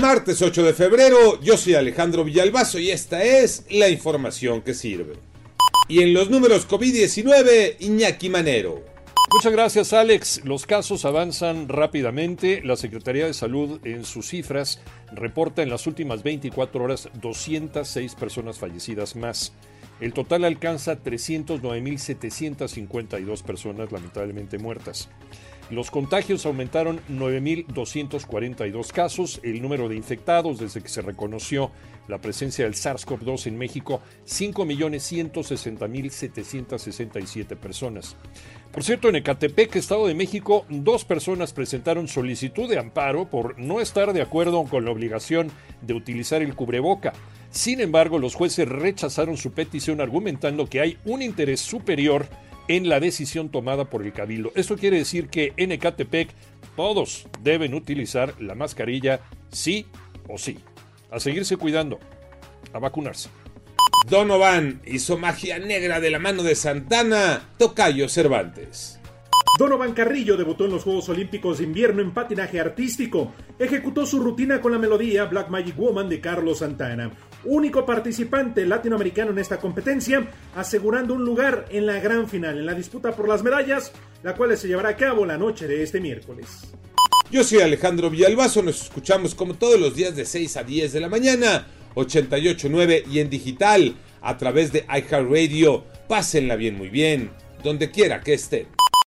Martes 8 de febrero, yo soy Alejandro Villalbazo y esta es la información que sirve. Y en los números COVID-19, Iñaki Manero. Muchas gracias Alex. Los casos avanzan rápidamente. La Secretaría de Salud en sus cifras reporta en las últimas 24 horas 206 personas fallecidas más. El total alcanza 309.752 personas lamentablemente muertas. Los contagios aumentaron 9.242 casos. El número de infectados desde que se reconoció la presencia del SARS-CoV-2 en México, 5.160.767 personas. Por cierto, en Ecatepec, Estado de México, dos personas presentaron solicitud de amparo por no estar de acuerdo con la obligación de utilizar el cubreboca. Sin embargo, los jueces rechazaron su petición argumentando que hay un interés superior en la decisión tomada por el Cabildo. Esto quiere decir que en Ecatepec todos deben utilizar la mascarilla sí o sí. A seguirse cuidando, a vacunarse. Donovan hizo magia negra de la mano de Santana, Tocayo Cervantes. Donovan Carrillo debutó en los Juegos Olímpicos de Invierno en patinaje artístico. Ejecutó su rutina con la melodía Black Magic Woman de Carlos Santana, único participante latinoamericano en esta competencia, asegurando un lugar en la gran final, en la disputa por las medallas, la cual se llevará a cabo la noche de este miércoles. Yo soy Alejandro Villalbazo, nos escuchamos como todos los días de 6 a 10 de la mañana, 88.9 y en digital a través de iHeartRadio. Pásenla bien, muy bien, donde quiera que estén.